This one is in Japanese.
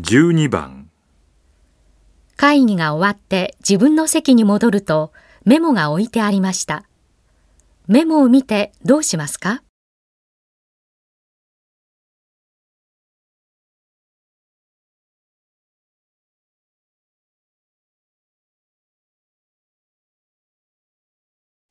12番会議が終わって自分の席に戻るとメモが置いてありました。メモを見てどうしますか？